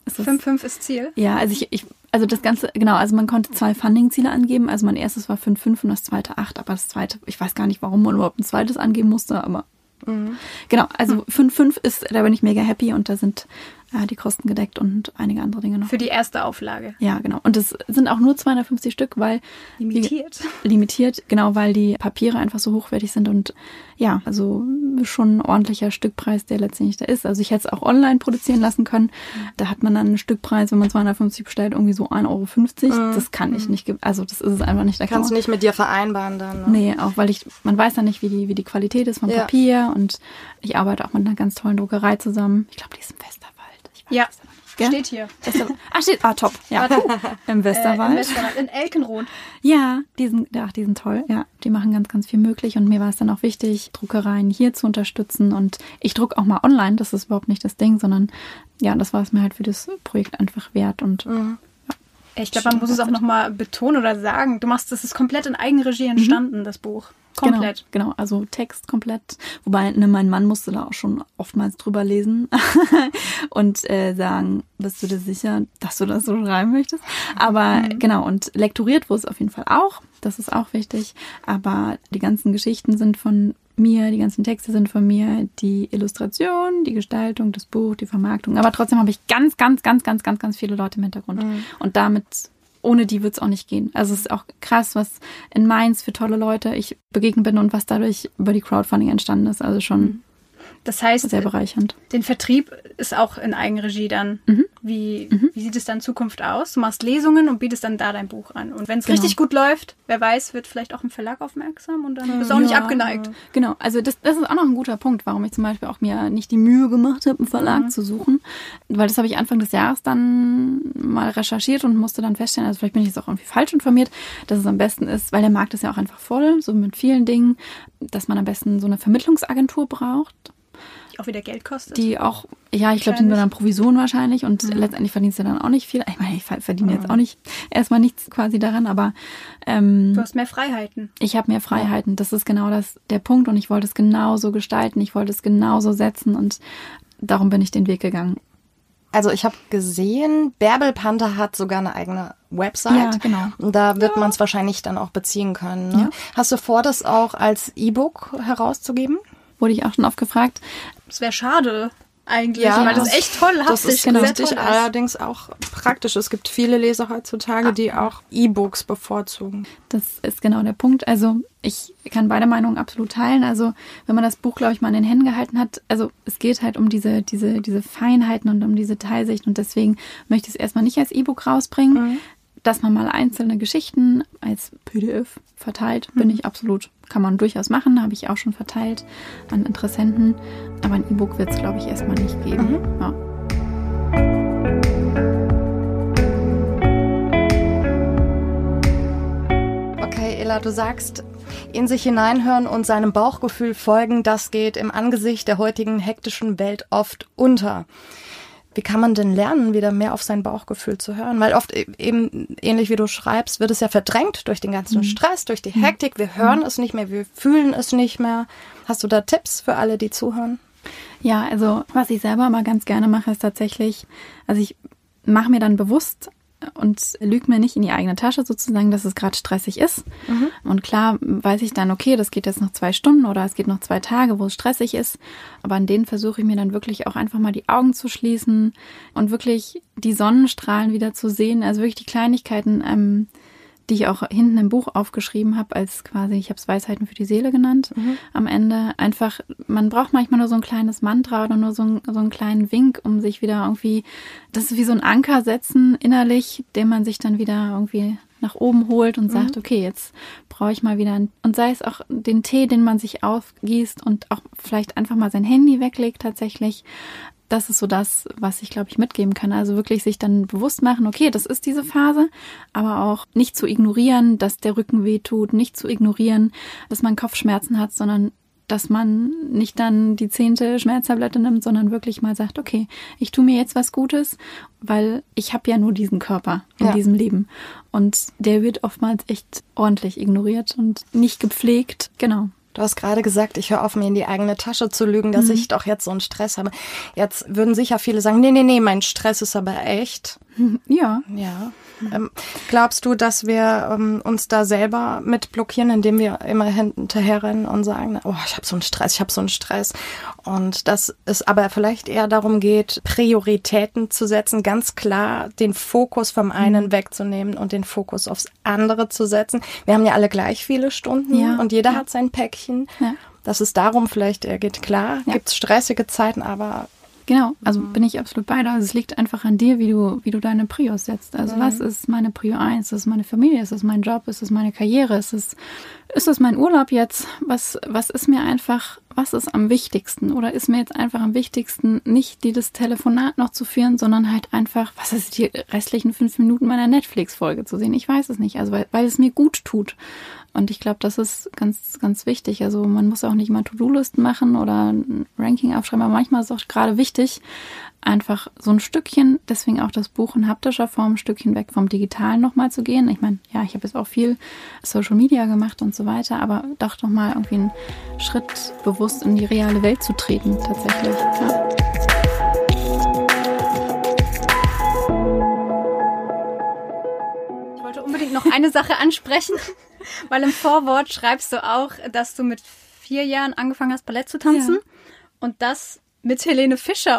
5,5 ist Ziel? Ja, also ich, ich, also das Ganze, genau, also man konnte zwei Funding-Ziele angeben. Also mein erstes war 5,5 und das zweite 8, aber das zweite, ich weiß gar nicht, warum man überhaupt ein zweites angeben musste, aber Mhm. Genau, also 5,5 ist, da bin ich mega happy und da sind äh, die Kosten gedeckt und einige andere Dinge noch. Für die erste Auflage. Ja, genau. Und es sind auch nur 250 Stück, weil. Limitiert. Die, limitiert, genau, weil die Papiere einfach so hochwertig sind und ja, also schon ein ordentlicher Stückpreis, der letztendlich da ist. Also ich hätte es auch online produzieren lassen können. Da hat man dann einen Stückpreis, wenn man 250 bestellt, irgendwie so 1,50 Euro. Mhm. Das kann ich nicht, also das ist es einfach nicht. Da Kannst du nicht mit dir vereinbaren dann? Ne? Nee, auch weil ich, man weiß dann nicht, wie die, wie die Qualität ist vom ja. Papier und ich arbeite auch mit einer ganz tollen Druckerei zusammen. Ich glaube, die ist im Westerwald. Ich weiß ja. Gell? Steht hier. ah, steht. Ah, top. Ja. Im Westerwald. Äh, Im Westerwald. In Elkenroth. Ja, die sind, ach, die sind toll. Ja, die machen ganz, ganz viel möglich. Und mir war es dann auch wichtig, Druckereien hier zu unterstützen. Und ich druck auch mal online. Das ist überhaupt nicht das Ding, sondern ja, das war es mir halt für das Projekt einfach wert. Und mhm. Ich glaube, man muss es auch nochmal betonen oder sagen. Du machst, das ist komplett in Eigenregie entstanden, mhm. das Buch. Komplett. Genau, genau, also Text komplett. Wobei, ne, mein Mann musste da auch schon oftmals drüber lesen und äh, sagen, bist du dir sicher, dass du das so schreiben möchtest? Aber mhm. genau, und lektoriert wurde es auf jeden Fall auch. Das ist auch wichtig. Aber die ganzen Geschichten sind von mir, die ganzen Texte sind von mir, die Illustration, die Gestaltung, das Buch, die Vermarktung. Aber trotzdem habe ich ganz, ganz, ganz, ganz, ganz, ganz viele Leute im Hintergrund. Mhm. Und damit ohne die wird es auch nicht gehen. Also es ist auch krass, was in Mainz für tolle Leute ich begegnet bin und was dadurch über die Crowdfunding entstanden ist. Also schon mhm. Das heißt, sehr bereichernd. Den Vertrieb ist auch in Eigenregie dann. Mhm. Wie, mhm. wie sieht es dann in Zukunft aus? Du machst Lesungen und bietest dann da dein Buch an. Und wenn es genau. richtig gut läuft, wer weiß, wird vielleicht auch ein Verlag aufmerksam und dann bist du auch ja, nicht abgeneigt. Genau, also das, das ist auch noch ein guter Punkt, warum ich zum Beispiel auch mir nicht die Mühe gemacht habe, einen Verlag mhm. zu suchen. Weil das habe ich Anfang des Jahres dann mal recherchiert und musste dann feststellen, also vielleicht bin ich jetzt auch irgendwie falsch informiert, dass es am besten ist, weil der Markt ist ja auch einfach voll, so mit vielen Dingen, dass man am besten so eine Vermittlungsagentur braucht die auch wieder Geld kostet. Die auch, ja, ich glaube, die nur dann Provision wahrscheinlich und mhm. letztendlich verdienst du dann auch nicht viel. Ich meine, ich verdiene mhm. jetzt auch nicht erstmal nichts quasi daran, aber ähm, du hast mehr Freiheiten. Ich habe mehr Freiheiten. Das ist genau das der Punkt und ich wollte es genauso gestalten. Ich wollte es genauso setzen und darum bin ich den Weg gegangen. Also ich habe gesehen, Bärbel Panther hat sogar eine eigene Website. Ja, genau. Da wird ja. man es wahrscheinlich dann auch beziehen können. Ne? Ja. Hast du vor, das auch als E-Book herauszugeben? Wurde ich auch schon oft gefragt. Es wäre schade eigentlich, ja, weil das echt toll Das ist genau richtig, allerdings auch praktisch. Es gibt viele Leser heutzutage, ah. die auch E-Books bevorzugen. Das ist genau der Punkt. Also ich kann beide Meinungen absolut teilen. Also wenn man das Buch, glaube ich, mal in den Händen gehalten hat, also es geht halt um diese, diese, diese Feinheiten und um diese Teilsicht und deswegen möchte ich es erstmal nicht als E-Book rausbringen. Mhm dass man mal einzelne Geschichten als PDF verteilt, bin ich absolut, kann man durchaus machen, habe ich auch schon verteilt an Interessenten. Aber ein E-Book wird es, glaube ich, erstmal nicht geben. Mhm. Ja. Okay, Ella, du sagst, in sich hineinhören und seinem Bauchgefühl folgen, das geht im Angesicht der heutigen hektischen Welt oft unter. Wie kann man denn lernen, wieder mehr auf sein Bauchgefühl zu hören? Weil oft e-, eben, ähnlich wie du schreibst, wird es ja verdrängt durch den ganzen mhm. Stress, durch die mhm. Hektik. Wir hören mhm. es nicht mehr, wir fühlen es nicht mehr. Hast du da Tipps für alle, die zuhören? Ja, also was ich selber mal ganz gerne mache, ist tatsächlich, also ich mache mir dann bewusst und lüge mir nicht in die eigene Tasche sozusagen, dass es gerade stressig ist. Mhm. Und klar weiß ich dann, okay, das geht jetzt noch zwei Stunden oder es geht noch zwei Tage, wo es stressig ist. Aber an denen versuche ich mir dann wirklich auch einfach mal die Augen zu schließen und wirklich die Sonnenstrahlen wieder zu sehen. Also wirklich die Kleinigkeiten ähm, die ich auch hinten im Buch aufgeschrieben habe, als quasi, ich habe es Weisheiten für die Seele genannt, mhm. am Ende. Einfach, man braucht manchmal nur so ein kleines Mantra oder nur so, ein, so einen kleinen Wink, um sich wieder irgendwie, das ist wie so ein Anker setzen innerlich, den man sich dann wieder irgendwie nach oben holt und sagt, mhm. okay, jetzt brauche ich mal wieder, und sei es auch den Tee, den man sich aufgießt und auch vielleicht einfach mal sein Handy weglegt tatsächlich, das ist so das, was ich, glaube ich, mitgeben kann. Also wirklich sich dann bewusst machen, okay, das ist diese Phase, aber auch nicht zu ignorieren, dass der Rücken weh tut, nicht zu ignorieren, dass man Kopfschmerzen hat, sondern dass man nicht dann die zehnte Schmerztablette nimmt, sondern wirklich mal sagt, okay, ich tue mir jetzt was Gutes, weil ich habe ja nur diesen Körper in ja. diesem Leben. Und der wird oftmals echt ordentlich ignoriert und nicht gepflegt. Genau. Du hast gerade gesagt, ich höre auf, mir in die eigene Tasche zu lügen, dass mhm. ich doch jetzt so einen Stress habe. Jetzt würden sicher viele sagen, nee, nee, nee, mein Stress ist aber echt. Ja. Ja. Ähm, glaubst du, dass wir ähm, uns da selber mit blockieren, indem wir immer hinterherrennen und sagen, oh, ich habe so einen Stress, ich habe so einen Stress. Und dass es aber vielleicht eher darum geht, Prioritäten zu setzen, ganz klar den Fokus vom einen mhm. wegzunehmen und den Fokus aufs andere zu setzen. Wir haben ja alle gleich viele Stunden ja. und jeder ja. hat sein Päckchen. Ja. dass es darum vielleicht eher geht. Klar, ja. gibt es stressige Zeiten, aber Genau, also mhm. bin ich absolut bei dir. Also es liegt einfach an dir, wie du, wie du deine Prios setzt. Also mhm. was ist meine Prio 1? Ist es meine Familie? Ist es mein Job? Ist es meine Karriere? Ist es, ist es mein Urlaub jetzt? Was, was ist mir einfach, was ist am wichtigsten? Oder ist mir jetzt einfach am wichtigsten, nicht dieses Telefonat noch zu führen, sondern halt einfach, was ist die restlichen fünf Minuten meiner Netflix-Folge zu sehen? Ich weiß es nicht. Also weil, weil es mir gut tut. Und ich glaube, das ist ganz, ganz wichtig. Also man muss auch nicht immer To-Do-Listen machen oder ein Ranking aufschreiben, aber manchmal ist es auch gerade wichtig, einfach so ein Stückchen, deswegen auch das Buch in haptischer Form, ein Stückchen weg vom Digitalen nochmal zu gehen. Ich meine, ja, ich habe jetzt auch viel Social Media gemacht und so weiter, aber doch nochmal irgendwie einen Schritt bewusst in die reale Welt zu treten, tatsächlich. Ja. Ich wollte unbedingt noch eine Sache ansprechen. Weil im Vorwort schreibst du auch, dass du mit vier Jahren angefangen hast, Ballett zu tanzen. Ja. Und das mit Helene Fischer.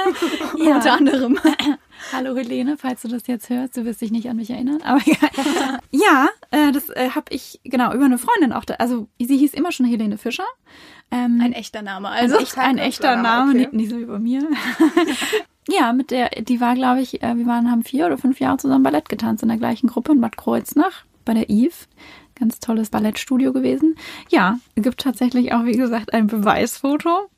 ja. Unter anderem. Hallo Helene, falls du das jetzt hörst, du wirst dich nicht an mich erinnern, aber ja, ja äh, das äh, habe ich genau über eine Freundin auch. Da, also sie hieß immer schon Helene Fischer. Ähm, ein echter Name, also ein, echt, ein echter Name, okay. nicht, nicht so wie bei mir. ja, mit der, die war, glaube ich, äh, wir waren haben vier oder fünf Jahre zusammen Ballett getanzt in der gleichen Gruppe in Bad Kreuznach bei der Eve. Ganz tolles Ballettstudio gewesen. Ja, gibt tatsächlich auch, wie gesagt, ein Beweisfoto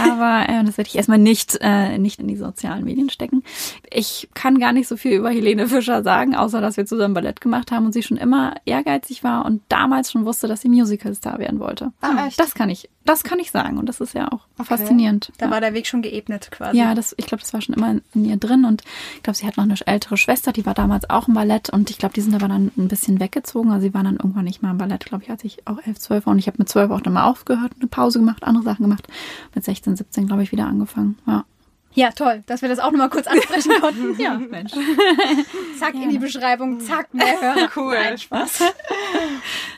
aber äh, das werde ich erstmal nicht, äh, nicht in die sozialen Medien stecken. Ich kann gar nicht so viel über Helene Fischer sagen, außer dass wir zusammen Ballett gemacht haben und sie schon immer ehrgeizig war und damals schon wusste, dass sie Musicalstar werden wollte. Ah, echt? Das kann ich, das kann ich sagen und das ist ja auch okay. faszinierend. Da ja. war der Weg schon geebnet quasi. Ja, das, ich glaube, das war schon immer in, in ihr drin und ich glaube, sie hat noch eine ältere Schwester, die war damals auch im Ballett und ich glaube, die sind aber dann ein bisschen weggezogen. Also sie waren dann irgendwann nicht mal im Ballett, glaube ich, als ich auch elf, zwölf war und ich habe mit zwölf auch dann mal aufgehört, eine Pause gemacht, andere Sachen gemacht mit 16, 17, glaube ich, wieder angefangen. Ja. Ja, toll, dass wir das auch nochmal kurz ansprechen konnten. ja, Mensch. zack, ja. in die Beschreibung, zack, mehr Hörer. Cool. Nein, Spaß.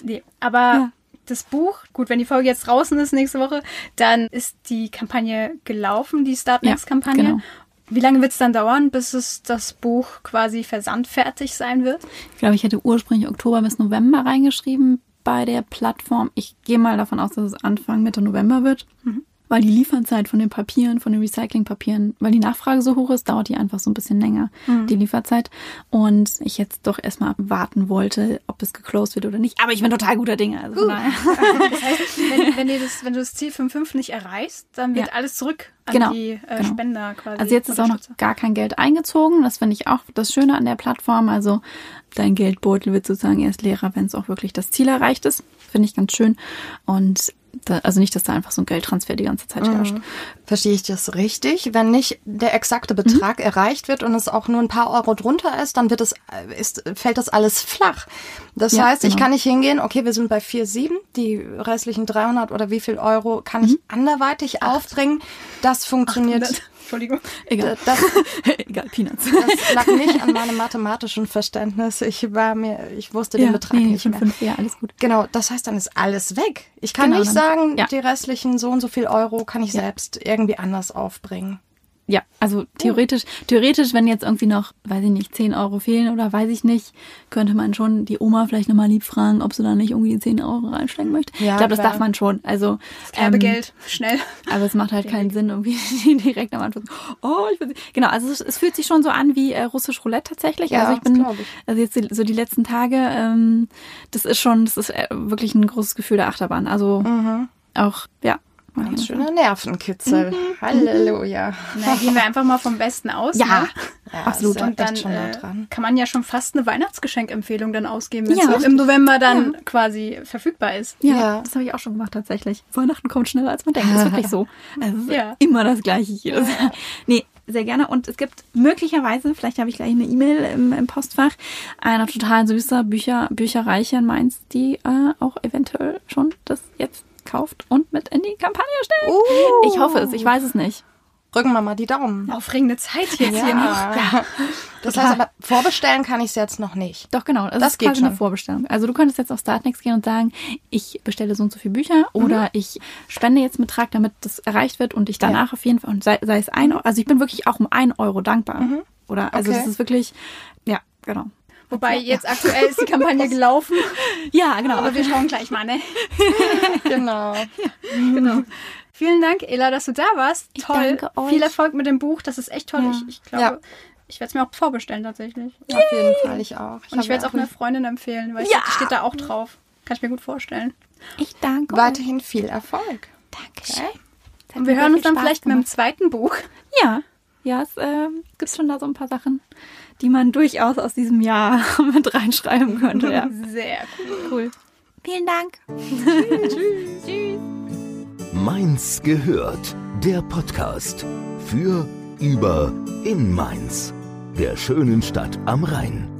nee, aber ja. Das Buch, gut, wenn die Folge jetzt draußen ist nächste Woche, dann ist die Kampagne gelaufen, die Start Next-Kampagne. Ja, genau. Wie lange wird es dann dauern, bis es das Buch quasi versandfertig sein wird? Ich glaube, ich hätte ursprünglich Oktober bis November reingeschrieben bei der Plattform. Ich gehe mal davon aus, dass es Anfang Mitte November wird. Mhm weil die Lieferzeit von den Papieren, von den Recyclingpapieren, weil die Nachfrage so hoch ist, dauert die einfach so ein bisschen länger, mhm. die Lieferzeit. Und ich jetzt doch erstmal warten wollte, ob es geclosed wird oder nicht. Aber ich bin total guter Dinge. Also uh. das heißt, wenn, wenn, das, wenn, du das Ziel 5.5 nicht erreichst, dann wird ja. alles zurück an genau, die äh, genau. Spender quasi. Also jetzt ist auch noch gar kein Geld eingezogen. Das finde ich auch das Schöne an der Plattform. Also dein Geldbeutel wird sozusagen erst leerer, wenn es auch wirklich das Ziel erreicht ist. Finde ich ganz schön. Und da, also nicht, dass da einfach so ein Geldtransfer die ganze Zeit herrscht. Mhm. Verstehe ich das richtig? Wenn nicht der exakte Betrag mhm. erreicht wird und es auch nur ein paar Euro drunter ist, dann wird es, ist, fällt das alles flach. Das ja, heißt, genau. ich kann nicht hingehen, okay, wir sind bei 4,7, die restlichen 300 oder wie viel Euro kann mhm. ich anderweitig Acht. aufbringen. Das funktioniert. 800. Entschuldigung. Egal. Das, Egal, Peanuts. Das lag nicht an meinem mathematischen Verständnis. Ich war mir, ich wusste ja, den Betrag nee, nicht mehr. Fünf, ja, alles gut. Genau, das heißt, dann ist alles weg. Ich kann genau, nicht sagen, ja. die restlichen so und so viel Euro kann ich ja. selbst irgendwie anders aufbringen. Ja, also theoretisch, theoretisch, wenn jetzt irgendwie noch, weiß ich nicht, 10 Euro fehlen oder weiß ich nicht, könnte man schon die Oma vielleicht nochmal lieb fragen, ob sie da nicht irgendwie 10 Euro reinstecken möchte. Ja, ich glaube, das darf man schon. Also das ähm, Geld, schnell. Aber es macht halt keinen Sinn, irgendwie direkt am Anfang. Oh, ich nicht. Genau, also es, es, fühlt sich schon so an wie äh, russisch Roulette tatsächlich. Ja, also ich bin, ich. also jetzt so die letzten Tage, ähm, das ist schon, das ist äh, wirklich ein großes Gefühl der Achterbahn. Also mhm. auch, ja, Ganz schöner Nervenkitzel. Mhm. Halleluja. Na, gehen wir einfach mal vom Besten aus. Ja, ne? ja absolut. Und dann äh, kann man ja schon fast eine Weihnachtsgeschenkempfehlung dann ausgeben, wenn es ja, im November dann ja. quasi verfügbar ist. Ja, ja. das habe ich auch schon gemacht tatsächlich. Weihnachten kommt schneller als man denkt. Das ist wirklich so. Also ja. immer das Gleiche jedes Jahr. Nee, sehr gerne. Und es gibt möglicherweise, vielleicht habe ich gleich eine E-Mail im, im, Postfach, einer total süßer Bücher, Bücherreiche in Mainz, die äh, auch eventuell schon das jetzt kauft und mit in die Kampagne stellt. Uh. Ich hoffe es, ich weiß es nicht. Drücken wir mal die Daumen. Aufregende Zeit jetzt ja. hier noch. Ja. Das Total. heißt aber, vorbestellen kann ich es jetzt noch nicht. Doch, genau. Das, das ist geht quasi schon. eine Vorbestellung. Also du könntest jetzt auf Startnext gehen und sagen, ich bestelle so und so viele Bücher mhm. oder ich spende jetzt einen Betrag, damit das erreicht wird und ich danach ja. auf jeden Fall, und sei, sei es ein Euro, also ich bin wirklich auch um ein Euro dankbar. Mhm. Oder, also okay. das ist wirklich, ja, genau. Wobei jetzt aktuell ist die Kampagne gelaufen. Ja, genau. Aber wir schauen gleich mal, ne? genau. Ja, genau. Vielen Dank, Ela, dass du da warst. Ich toll. Danke euch. Viel Erfolg mit dem Buch. Das ist echt toll. Ja. Ich, ich glaube, ja. ich werde es mir auch vorbestellen tatsächlich. Ja, auf jeden Fall, ich auch. Ich Und ich werde es auch einer Freundin empfehlen, weil ja. ich, steht da auch drauf. Kann ich mir gut vorstellen. Ich danke Weiterhin viel Erfolg. Dankeschön. Okay. Und wir hören uns dann Spaß vielleicht gemacht. mit dem zweiten Buch. Ja, ja, es äh, gibt schon da so ein paar Sachen, die man durchaus aus diesem Jahr mit reinschreiben könnte. Ja. Sehr cool. cool. Vielen Dank. Tschüss. Tschüss. Mainz gehört, der Podcast für, über, in Mainz, der schönen Stadt am Rhein.